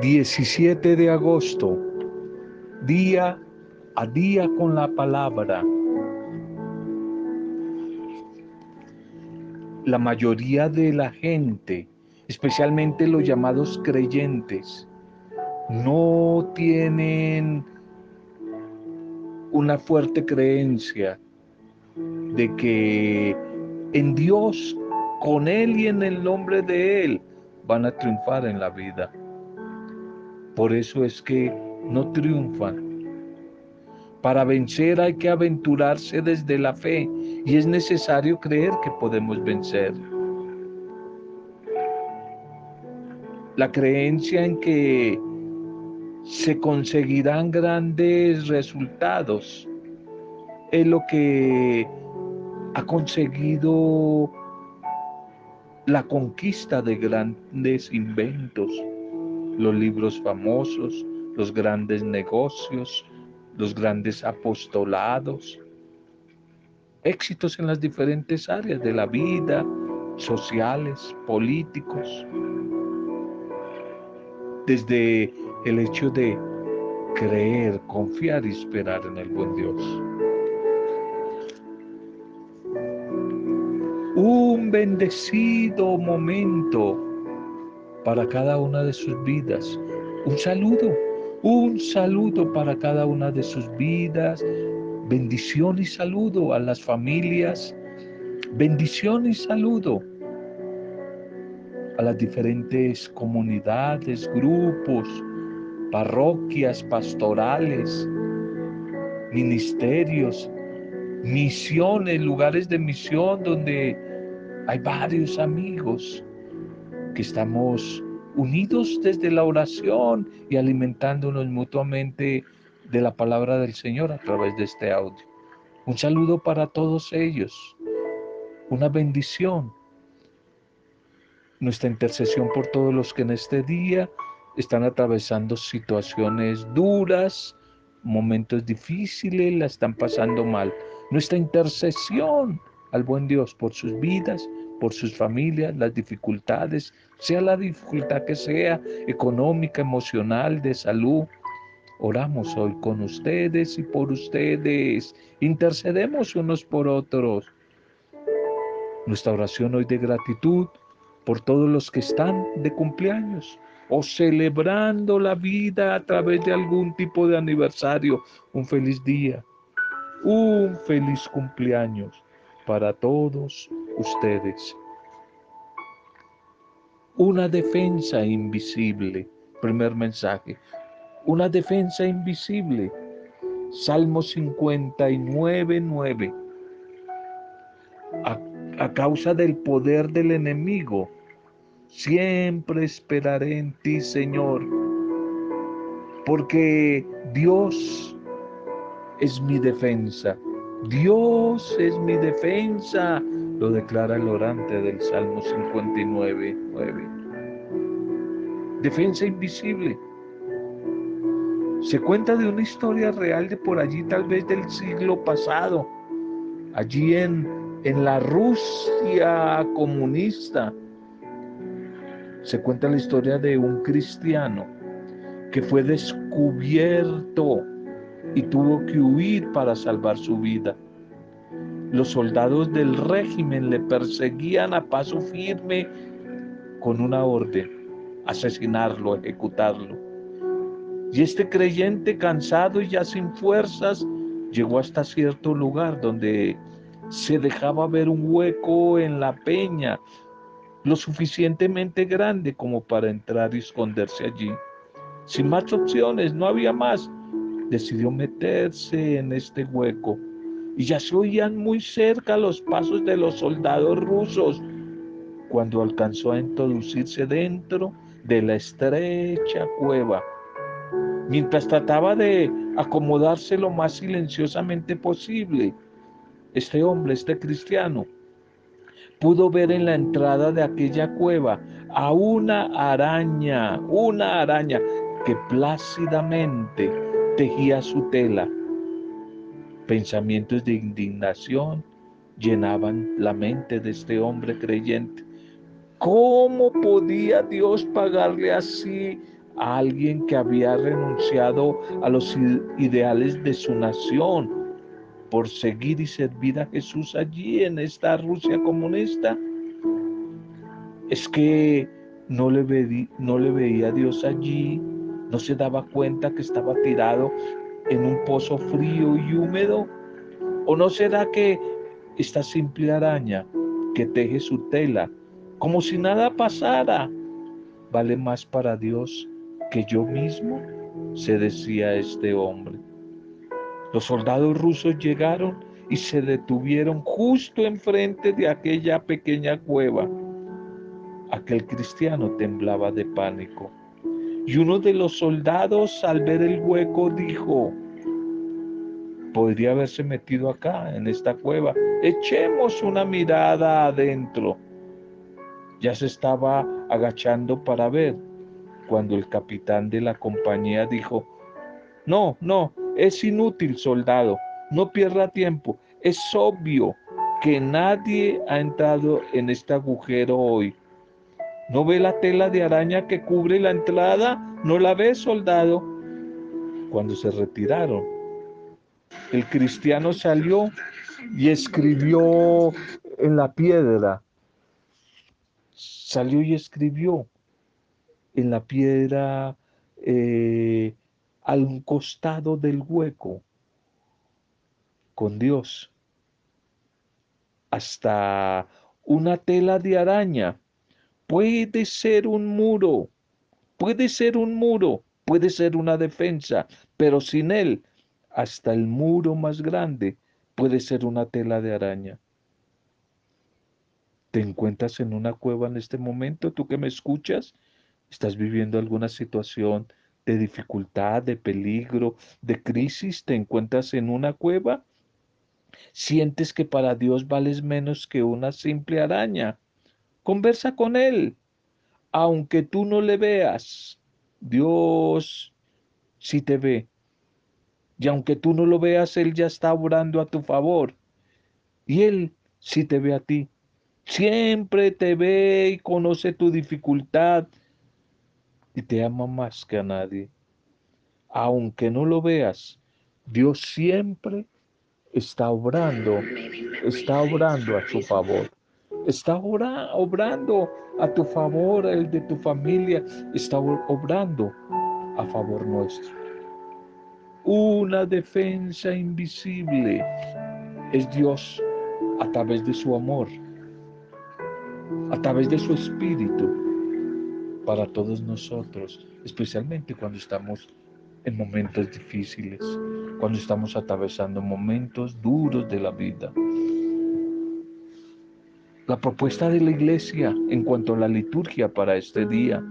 17 de agosto, día a día con la palabra. La mayoría de la gente, especialmente los llamados creyentes, no tienen una fuerte creencia de que en Dios, con Él y en el nombre de Él, van a triunfar en la vida. Por eso es que no triunfan. Para vencer hay que aventurarse desde la fe y es necesario creer que podemos vencer. La creencia en que se conseguirán grandes resultados es lo que ha conseguido la conquista de grandes inventos, los libros famosos, los grandes negocios, los grandes apostolados, éxitos en las diferentes áreas de la vida, sociales, políticos, desde el hecho de creer, confiar y esperar en el buen Dios. Un bendecido momento para cada una de sus vidas. Un saludo, un saludo para cada una de sus vidas. Bendición y saludo a las familias. Bendición y saludo a las diferentes comunidades, grupos, parroquias, pastorales, ministerios, misiones, lugares de misión donde hay varios amigos que estamos unidos desde la oración y alimentándonos mutuamente de la palabra del Señor a través de este audio. Un saludo para todos ellos, una bendición. Nuestra intercesión por todos los que en este día están atravesando situaciones duras, momentos difíciles, la están pasando mal. Nuestra intercesión al buen Dios por sus vidas, por sus familias, las dificultades, sea la dificultad que sea, económica, emocional, de salud. Oramos hoy con ustedes y por ustedes. Intercedemos unos por otros. Nuestra oración hoy de gratitud por todos los que están de cumpleaños, o celebrando la vida a través de algún tipo de aniversario. Un feliz día, un feliz cumpleaños para todos ustedes. Una defensa invisible, primer mensaje, una defensa invisible. Salmo 59, 9. A, a causa del poder del enemigo, Siempre esperaré en ti, Señor, porque Dios es mi defensa. Dios es mi defensa, lo declara el orante del Salmo 59, 9. Defensa invisible. Se cuenta de una historia real de por allí, tal vez del siglo pasado, allí en, en la Rusia comunista, se cuenta la historia de un cristiano que fue descubierto y tuvo que huir para salvar su vida. Los soldados del régimen le perseguían a paso firme con una orden, asesinarlo, ejecutarlo. Y este creyente, cansado y ya sin fuerzas, llegó hasta cierto lugar donde se dejaba ver un hueco en la peña lo suficientemente grande como para entrar y esconderse allí. Sin más opciones, no había más. Decidió meterse en este hueco y ya se oían muy cerca los pasos de los soldados rusos cuando alcanzó a introducirse dentro de la estrecha cueva. Mientras trataba de acomodarse lo más silenciosamente posible, este hombre, este cristiano, pudo ver en la entrada de aquella cueva a una araña, una araña que plácidamente tejía su tela. Pensamientos de indignación llenaban la mente de este hombre creyente. ¿Cómo podía Dios pagarle así a alguien que había renunciado a los ideales de su nación por seguir y servir a Jesús allí en esta Rusia comunista. Es que no le, no le veía a Dios allí, no se daba cuenta que estaba tirado en un pozo frío y húmedo. ¿O no será que esta simple araña que teje su tela como si nada pasara vale más para Dios que yo mismo? se decía este hombre. Los soldados rusos llegaron y se detuvieron justo enfrente de aquella pequeña cueva. Aquel cristiano temblaba de pánico. Y uno de los soldados al ver el hueco dijo, podría haberse metido acá, en esta cueva. Echemos una mirada adentro. Ya se estaba agachando para ver cuando el capitán de la compañía dijo, no, no, es inútil, soldado, no pierda tiempo. Es obvio que nadie ha entrado en este agujero hoy. ¿No ve la tela de araña que cubre la entrada? ¿No la ve, soldado? Cuando se retiraron, el cristiano salió y escribió en la piedra. Salió y escribió en la piedra eh, al costado del hueco con Dios. Hasta una tela de araña puede ser un muro, puede ser un muro, puede ser una defensa, pero sin él hasta el muro más grande puede ser una tela de araña. ¿Te encuentras en una cueva en este momento? ¿Tú que me escuchas? ¿Estás viviendo alguna situación de dificultad, de peligro, de crisis? ¿Te encuentras en una cueva? ¿Sientes que para Dios vales menos que una simple araña? Conversa con Él. Aunque tú no le veas, Dios sí te ve y aunque tú no lo veas, Él ya está orando a tu favor. Y Él sí te ve a ti. Siempre te ve y conoce tu dificultad y te ama más que a nadie. Aunque no lo veas, Dios siempre está obrando, está obrando a su favor. Está obrando a tu favor, el de tu familia, está obrando a favor nuestro una defensa invisible. Es Dios a través de su amor, a través de su espíritu para todos nosotros, especialmente cuando estamos en momentos difíciles, cuando estamos atravesando momentos duros de la vida. La propuesta de la iglesia en cuanto a la liturgia para este día.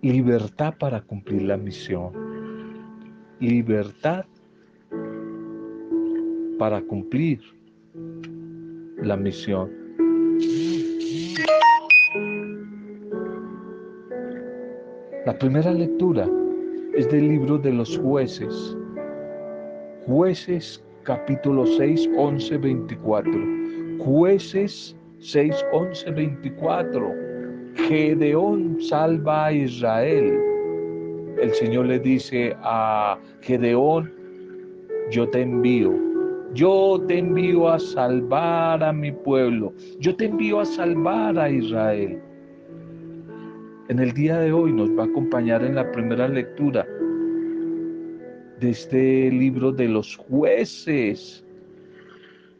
Libertad para cumplir la misión, libertad para cumplir la misión. La primera lectura es del libro de los jueces, jueces capítulo 6, 11, 24, jueces 6, 11, 24 Gedeón salva a Israel. El Señor le dice a Gedeón, yo te envío, yo te envío a salvar a mi pueblo, yo te envío a salvar a Israel. En el día de hoy nos va a acompañar en la primera lectura de este libro de los jueces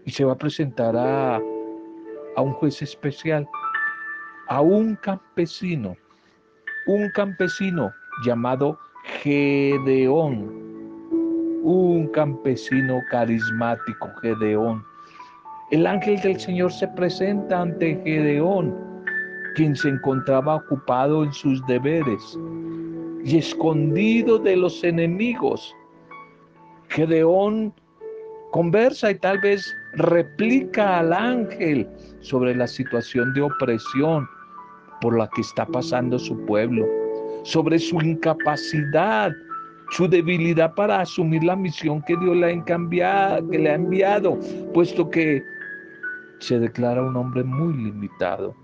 y se va a presentar a, a un juez especial a un campesino, un campesino llamado Gedeón, un campesino carismático, Gedeón. El ángel del Señor se presenta ante Gedeón, quien se encontraba ocupado en sus deberes y escondido de los enemigos. Gedeón conversa y tal vez replica al ángel sobre la situación de opresión, por la que está pasando su pueblo, sobre su incapacidad, su debilidad para asumir la misión que Dios le ha, que le ha enviado, puesto que se declara un hombre muy limitado.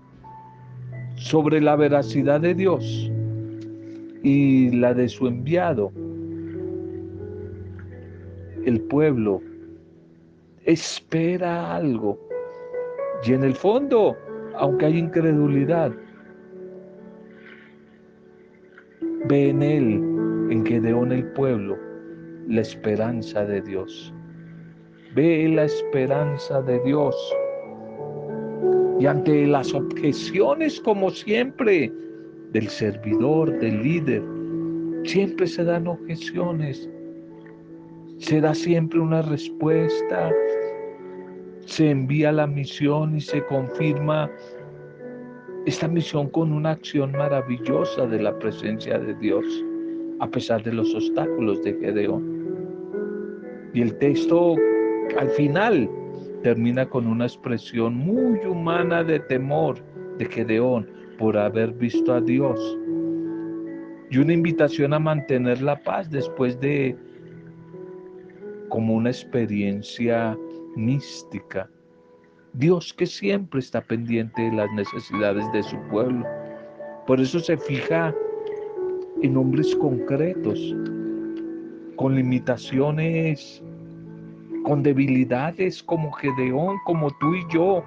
sobre la veracidad de Dios y la de su enviado, el pueblo espera algo. Y en el fondo, aunque hay incredulidad, ve en él, en Gedeón el pueblo, la esperanza de Dios. Ve la esperanza de Dios. Y ante las objeciones, como siempre, del servidor, del líder, siempre se dan objeciones. Se da siempre una respuesta. Se envía la misión y se confirma esta misión con una acción maravillosa de la presencia de Dios, a pesar de los obstáculos de Gedeón. Y el texto al final termina con una expresión muy humana de temor de Gedeón por haber visto a Dios y una invitación a mantener la paz después de como una experiencia mística. Dios que siempre está pendiente de las necesidades de su pueblo. Por eso se fija en hombres concretos, con limitaciones con debilidades como Gedeón, como tú y yo,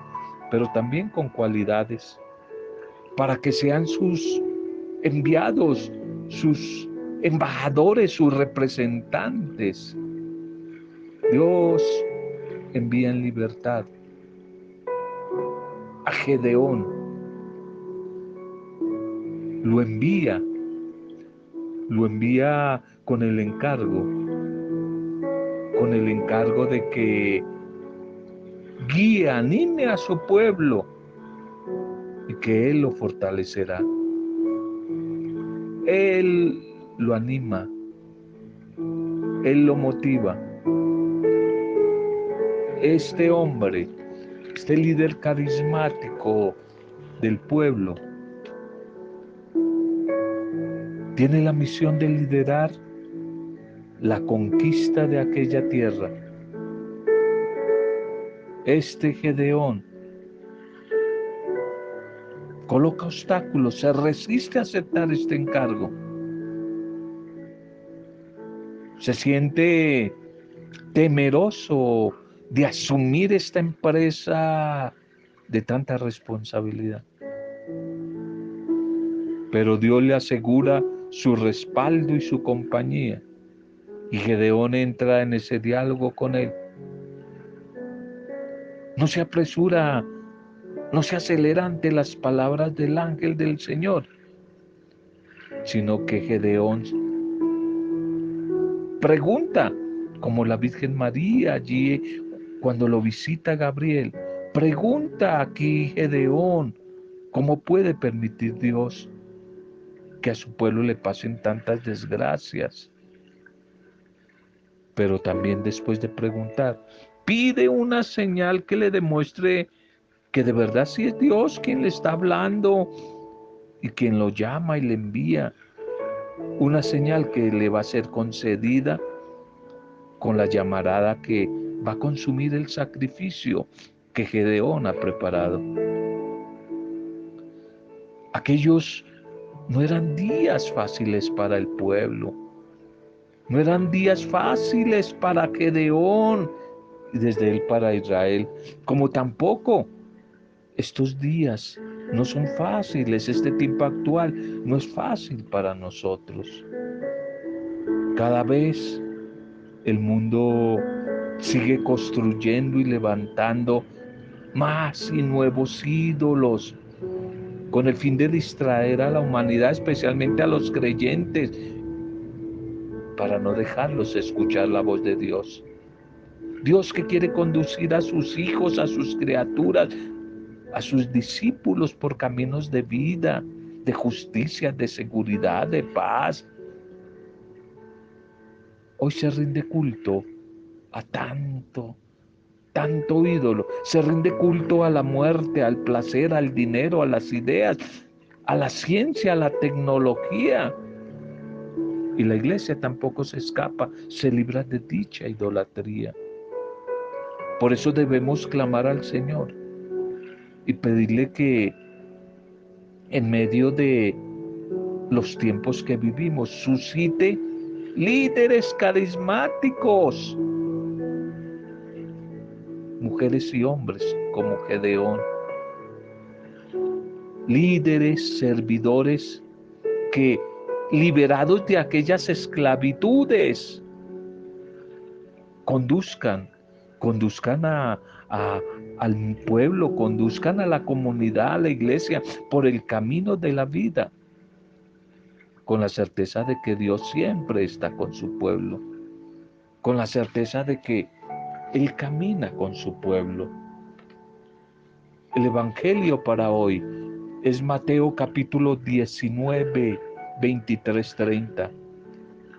pero también con cualidades, para que sean sus enviados, sus embajadores, sus representantes. Dios envía en libertad a Gedeón, lo envía, lo envía con el encargo con el encargo de que guíe, anime a su pueblo y que Él lo fortalecerá. Él lo anima, Él lo motiva. Este hombre, este líder carismático del pueblo, tiene la misión de liderar la conquista de aquella tierra. Este Gedeón coloca obstáculos, se resiste a aceptar este encargo. Se siente temeroso de asumir esta empresa de tanta responsabilidad. Pero Dios le asegura su respaldo y su compañía. Y Gedeón entra en ese diálogo con él. No se apresura, no se acelera ante las palabras del ángel del Señor, sino que Gedeón pregunta, como la Virgen María allí cuando lo visita Gabriel, pregunta aquí Gedeón, ¿cómo puede permitir Dios que a su pueblo le pasen tantas desgracias? pero también después de preguntar, pide una señal que le demuestre que de verdad sí es Dios quien le está hablando y quien lo llama y le envía. Una señal que le va a ser concedida con la llamarada que va a consumir el sacrificio que Gedeón ha preparado. Aquellos no eran días fáciles para el pueblo no eran días fáciles para Gedeón y desde él para Israel, como tampoco estos días no son fáciles, este tiempo actual no es fácil para nosotros. Cada vez el mundo sigue construyendo y levantando más y nuevos ídolos con el fin de distraer a la humanidad, especialmente a los creyentes, para no dejarlos escuchar la voz de Dios. Dios que quiere conducir a sus hijos, a sus criaturas, a sus discípulos por caminos de vida, de justicia, de seguridad, de paz. Hoy se rinde culto a tanto, tanto ídolo. Se rinde culto a la muerte, al placer, al dinero, a las ideas, a la ciencia, a la tecnología. Y la iglesia tampoco se escapa, se libra de dicha idolatría. Por eso debemos clamar al Señor y pedirle que en medio de los tiempos que vivimos. Suscite líderes carismáticos, mujeres y hombres como Gedeón, líderes, servidores que liberados de aquellas esclavitudes, conduzcan, conduzcan a, al pueblo, conduzcan a la comunidad, a la iglesia, por el camino de la vida, con la certeza de que Dios siempre está con su pueblo, con la certeza de que Él camina con su pueblo. El Evangelio para hoy es Mateo capítulo 19, 23, 30.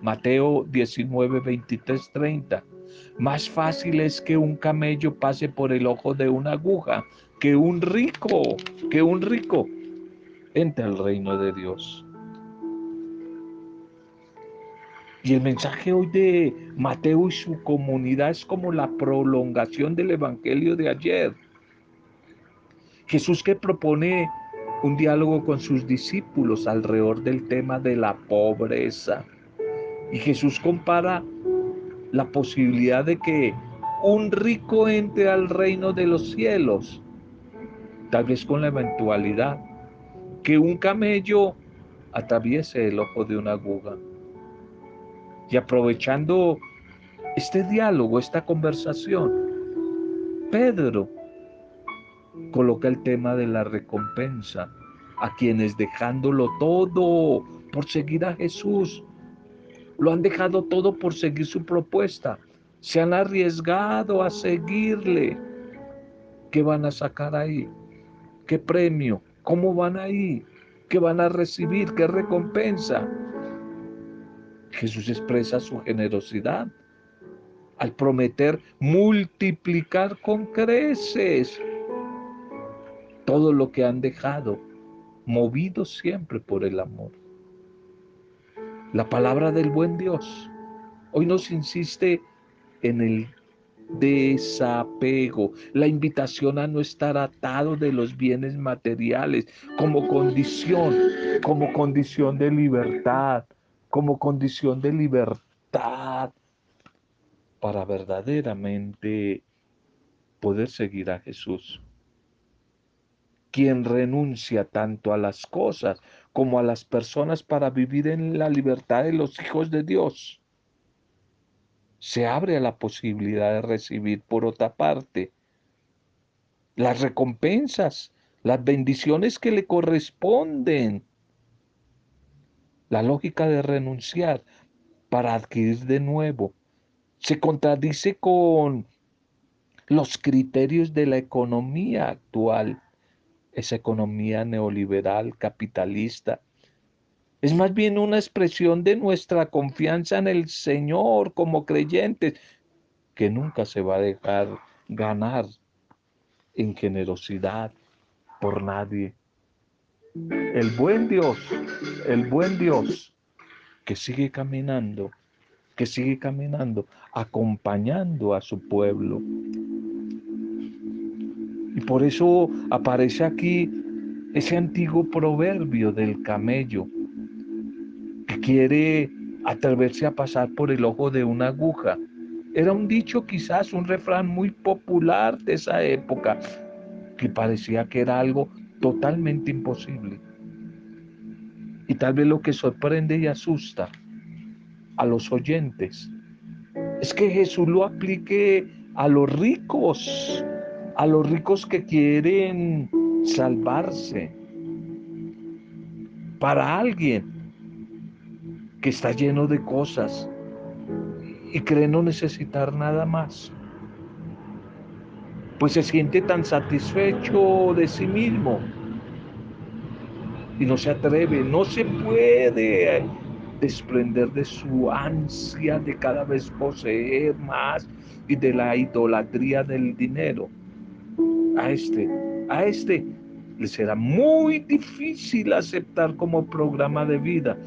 Mateo 19, 23, 30. Más fácil es que un camello pase por el ojo de una aguja que un rico, que un rico entre al reino de Dios. Y el mensaje hoy de Mateo y su comunidad es como la prolongación del Evangelio de ayer. Jesús que propone un diálogo con sus discípulos alrededor del tema de la pobreza. Y Jesús compara la posibilidad de que un rico entre al reino de los cielos, tal vez con la eventualidad que un camello atraviese el ojo de una aguja. Y aprovechando este diálogo, esta conversación, Pedro coloca el tema de la recompensa a quienes dejándolo todo por seguir a Jesús, lo han dejado todo por seguir su propuesta, se han arriesgado a seguirle. ¿Qué van a sacar ahí? ¿Qué premio? ¿Cómo van ahí? ¿Qué van a recibir? ¿Qué recompensa? Jesús expresa su generosidad al prometer multiplicar con creces todo lo que han dejado, movidos siempre por el amor. La palabra del buen Dios hoy nos insiste en el desapego, la invitación a no estar atado de los bienes materiales como condición, como condición de libertad, como condición de libertad para verdaderamente poder seguir a Jesús quien renuncia tanto a las cosas como a las personas para vivir en la libertad de los hijos de Dios, se abre a la posibilidad de recibir por otra parte las recompensas, las bendiciones que le corresponden. La lógica de renunciar para adquirir de nuevo se contradice con los criterios de la economía actual esa economía neoliberal, capitalista. Es más bien una expresión de nuestra confianza en el Señor como creyentes, que nunca se va a dejar ganar en generosidad por nadie. El buen Dios, el buen Dios que sigue caminando, que sigue caminando, acompañando a su pueblo. Y por eso aparece aquí ese antiguo proverbio del camello que quiere atreverse a pasar por el ojo de una aguja. Era un dicho quizás, un refrán muy popular de esa época, que parecía que era algo totalmente imposible. Y tal vez lo que sorprende y asusta a los oyentes es que Jesús lo aplique a los ricos, a los ricos que quieren salvarse, para alguien que está lleno de cosas y cree no necesitar nada más, pues se siente tan satisfecho de sí mismo y no se atreve, no se puede desprender de su ansia de cada vez poseer más y de la idolatría del dinero a este, a este le será muy difícil aceptar como programa de vida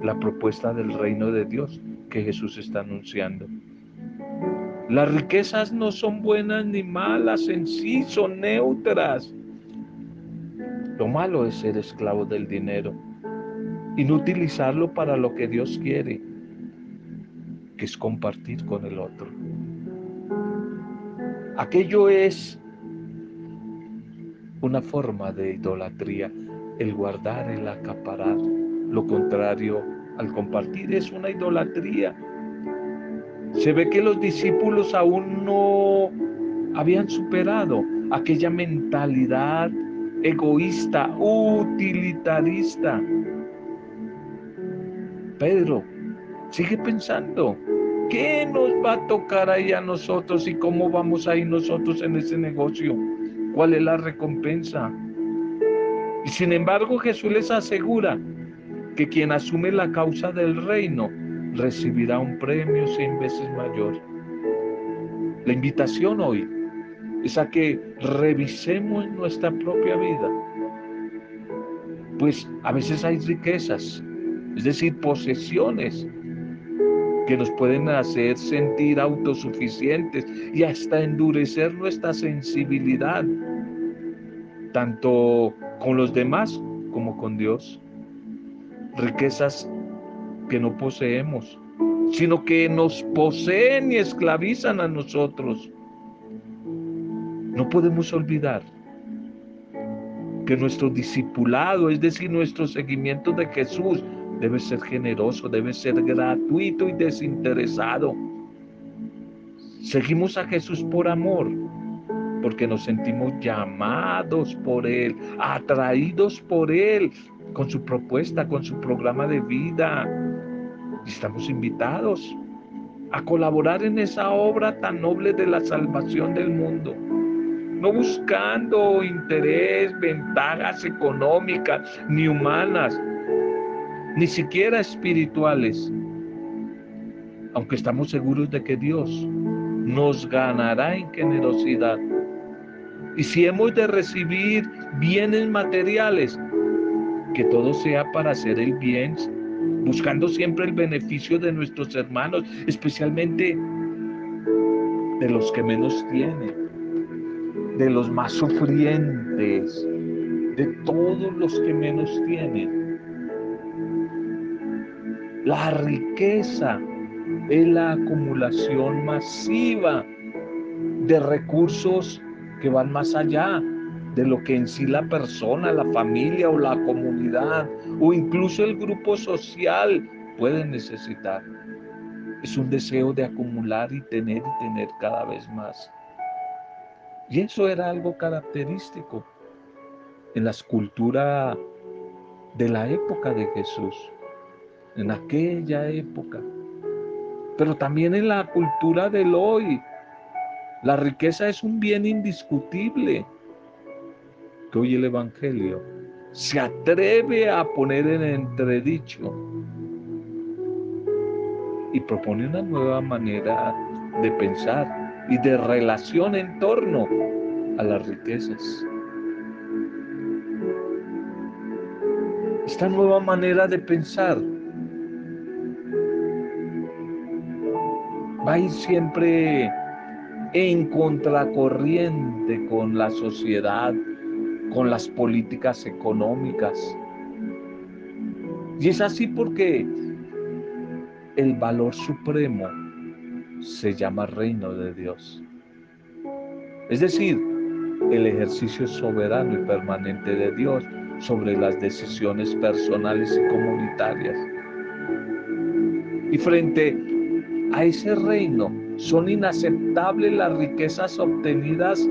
la propuesta del reino de Dios que Jesús está anunciando. Las riquezas no son buenas ni malas en sí, son neutras. Lo malo es ser esclavo del dinero y no utilizarlo para lo que Dios quiere, que es compartir con el otro. Aquello es una forma de idolatría, el guardar, el acaparar. Lo contrario al compartir es una idolatría. Se ve que los discípulos aún no habían superado aquella mentalidad egoísta, utilitarista. Pedro, sigue pensando, ¿qué nos va a tocar ahí a nosotros y cómo vamos a ir nosotros en ese negocio? ¿Cuál es la recompensa? Y sin embargo Jesús les asegura que quien asume la causa del reino recibirá un premio cien veces mayor. La invitación hoy es a que revisemos nuestra propia vida. Pues a veces hay riquezas, es decir, posesiones que nos pueden hacer sentir autosuficientes y hasta endurecer nuestra sensibilidad, tanto con los demás como con Dios. Riquezas que no poseemos, sino que nos poseen y esclavizan a nosotros. No podemos olvidar que nuestro discipulado, es decir, nuestro seguimiento de Jesús, debe ser generoso, debe ser gratuito y desinteresado. Seguimos a Jesús por amor, porque nos sentimos llamados por Él, atraídos por Él, con su propuesta, con su programa de vida. Estamos invitados a colaborar en esa obra tan noble de la salvación del mundo no buscando interés, ventajas económicas ni humanas, ni siquiera espirituales, aunque estamos seguros de que Dios nos ganará en generosidad. Y si hemos de recibir bienes materiales, que todo sea para hacer el bien, buscando siempre el beneficio de nuestros hermanos, especialmente de los que menos tienen de los más sufrientes, de todos los que menos tienen. La riqueza es la acumulación masiva de recursos que van más allá de lo que en sí la persona, la familia o la comunidad o incluso el grupo social puede necesitar. Es un deseo de acumular y tener y tener cada vez más. Y eso era algo característico en la escultura de la época de Jesús, en aquella época, pero también en la cultura del hoy. La riqueza es un bien indiscutible hoy el Evangelio se atreve a poner en entredicho y propone una nueva manera de pensar y de relación en torno a las riquezas. Esta nueva manera de pensar va a ir siempre en contracorriente con la sociedad, con las políticas económicas. Y es así porque el valor supremo se llama reino de Dios. Es decir, el ejercicio soberano y permanente de Dios sobre las decisiones personales y comunitarias. Y frente a ese reino son inaceptables las riquezas obtenidas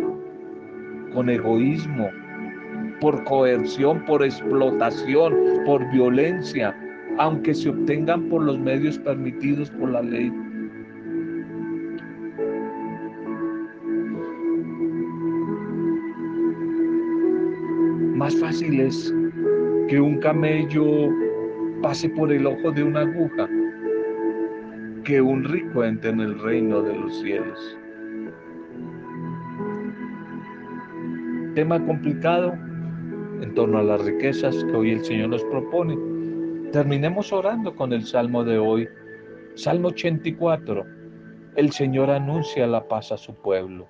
con egoísmo, por coerción, por explotación, por violencia, aunque se obtengan por los medios permitidos por la ley. Más fácil es que un camello pase por el ojo de una aguja que un rico entre en el reino de los cielos. Tema complicado en torno a las riquezas que hoy el Señor nos propone. Terminemos orando con el Salmo de hoy. Salmo 84. El Señor anuncia la paz a su pueblo.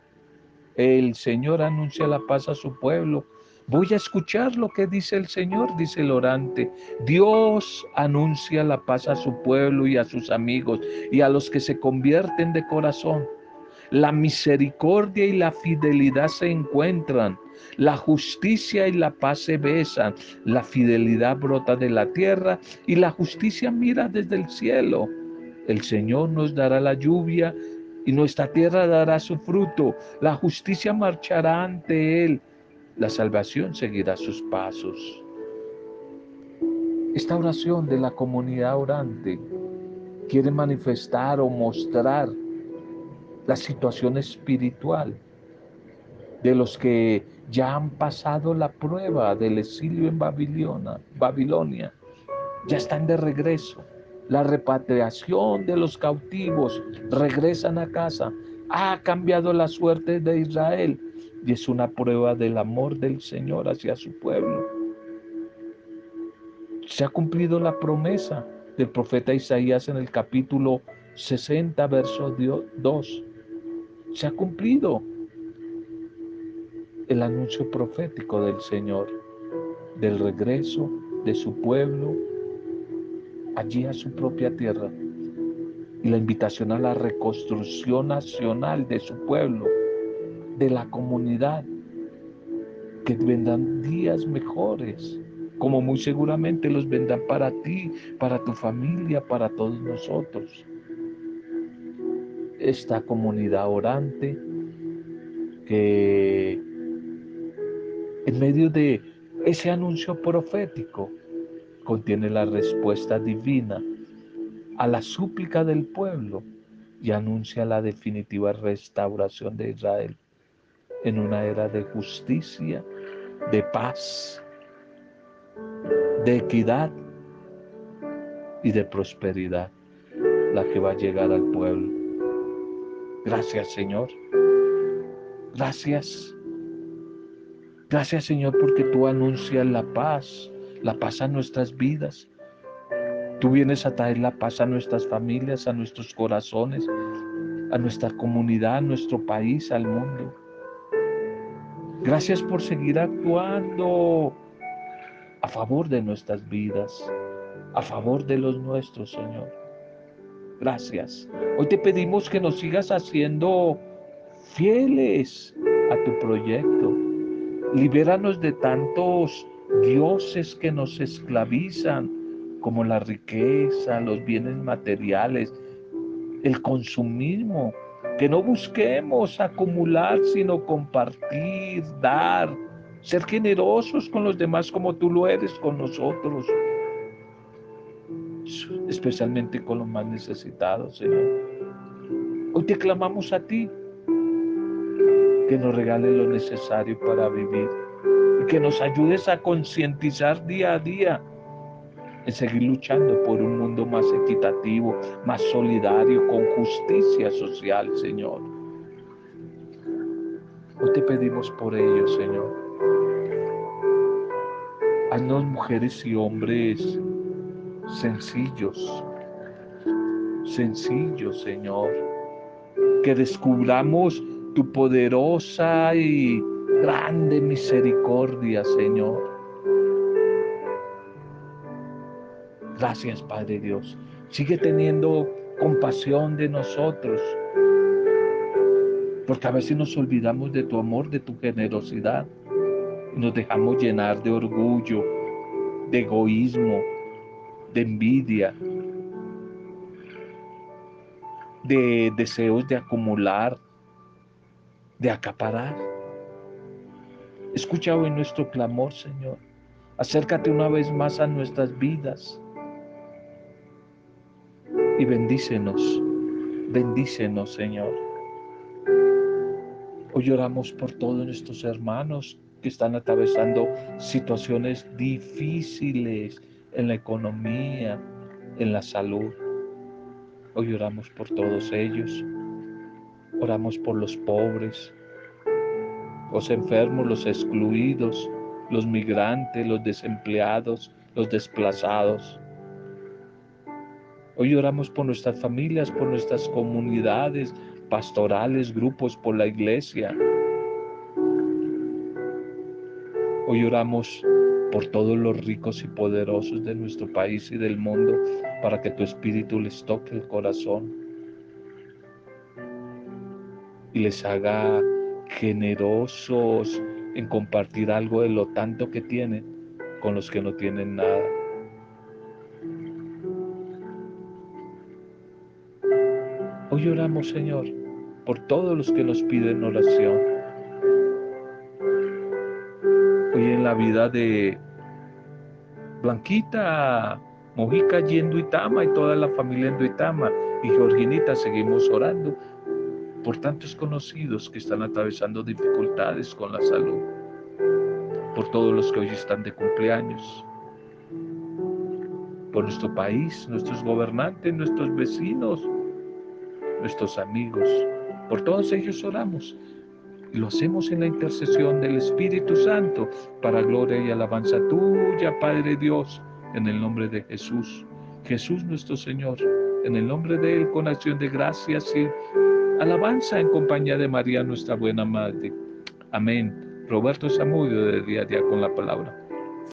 El Señor anuncia la paz a su pueblo Voy a escuchar lo que dice el Señor, dice el orante. Dios anuncia la paz a su pueblo y a sus amigos y a los que se convierten de corazón. La misericordia y la fidelidad se encuentran. La justicia y la paz se besan. La fidelidad brota de la tierra y la justicia mira desde el cielo. El Señor nos dará la lluvia y nuestra tierra dará su fruto. La justicia marchará ante Él la salvación seguirá sus pasos. Esta oración de la comunidad orante quiere manifestar o mostrar la situación espiritual de los que ya han pasado la prueba del exilio en Babilonia, Babilonia, ya están de regreso. La repatriación de los cautivos regresan a casa. Ha cambiado la suerte de Israel y es una prueba del amor del Señor hacia su pueblo. Se ha cumplido la promesa del profeta Isaías en el capítulo 60, verso 2. Se ha cumplido el anuncio profético del Señor, del regreso de su pueblo allí a su propia tierra y la invitación a la reconstrucción nacional de su pueblo de la comunidad, que vendrán días mejores, como muy seguramente los vendrán para ti, para tu familia, para todos nosotros. Esta comunidad orante que en medio de ese anuncio profético contiene la respuesta divina a la súplica del pueblo y anuncia la definitiva restauración de Israel en una era de justicia, de paz, de equidad y de prosperidad, la que va a llegar al pueblo. Gracias Señor. Gracias. Gracias Señor porque tú anuncias la paz, la paz a nuestras vidas. Tú vienes a traer la paz a nuestras familias, a nuestros corazones, a nuestra comunidad, a nuestro país, al mundo. Gracias por seguir actuando a favor de nuestras vidas, a favor de los nuestros, Señor. Gracias. Hoy te pedimos que nos sigas haciendo fieles a tu proyecto. Libéranos de tantos dioses que nos esclavizan, como la riqueza, los bienes materiales, el consumismo, que no busquemos acumular, sino compartir, dar, ser generosos con los demás como tú lo eres con nosotros, especialmente con los más necesitados, Señor. Hoy te clamamos a ti, que nos regale lo necesario para vivir y que nos ayudes a concientizar día a día en seguir luchando por un mundo más equitativo, más solidario, con justicia social, Señor. Hoy te pedimos por ello, Señor. Haznos mujeres y hombres sencillos, sencillos, Señor. Que descubramos tu poderosa y grande misericordia, Señor Gracias, Padre Dios. Sigue teniendo compasión de nosotros. Porque a veces nos olvidamos de tu amor, de tu generosidad. Y nos dejamos llenar de orgullo, de egoísmo, de envidia, de deseos de acumular, de acaparar. Escucha hoy nuestro clamor, Señor. Acércate una vez más a nuestras vidas y bendícenos, bendícenos Señor. Hoy lloramos por todos nuestros hermanos que están atravesando situaciones difíciles en la economía, en la salud. Hoy oramos por todos ellos. Oramos por los pobres, los enfermos, los excluidos, los migrantes, los desempleados, los desplazados. Hoy oramos por nuestras familias, por nuestras comunidades pastorales, grupos, por la iglesia. Hoy oramos por todos los ricos y poderosos de nuestro país y del mundo, para que tu espíritu les toque el corazón y les haga generosos en compartir algo de lo tanto que tienen con los que no tienen nada. Hoy oramos, Señor, por todos los que nos piden oración. La vida de Blanquita Mojica y en Duitama y toda la familia en Duitama. Y Georginita seguimos orando por tantos conocidos que están atravesando dificultades con la salud, por todos los que hoy están de cumpleaños, por nuestro país, nuestros gobernantes, nuestros vecinos, nuestros amigos, por todos ellos oramos y lo hacemos en la intercesión del Espíritu Santo para gloria y alabanza tuya, Padre Dios, en el nombre de Jesús. Jesús nuestro Señor, en el nombre de Él, con acción de gracias y alabanza en compañía de María, nuestra buena Madre. Amén. Roberto Samudio de Día a Día con la Palabra.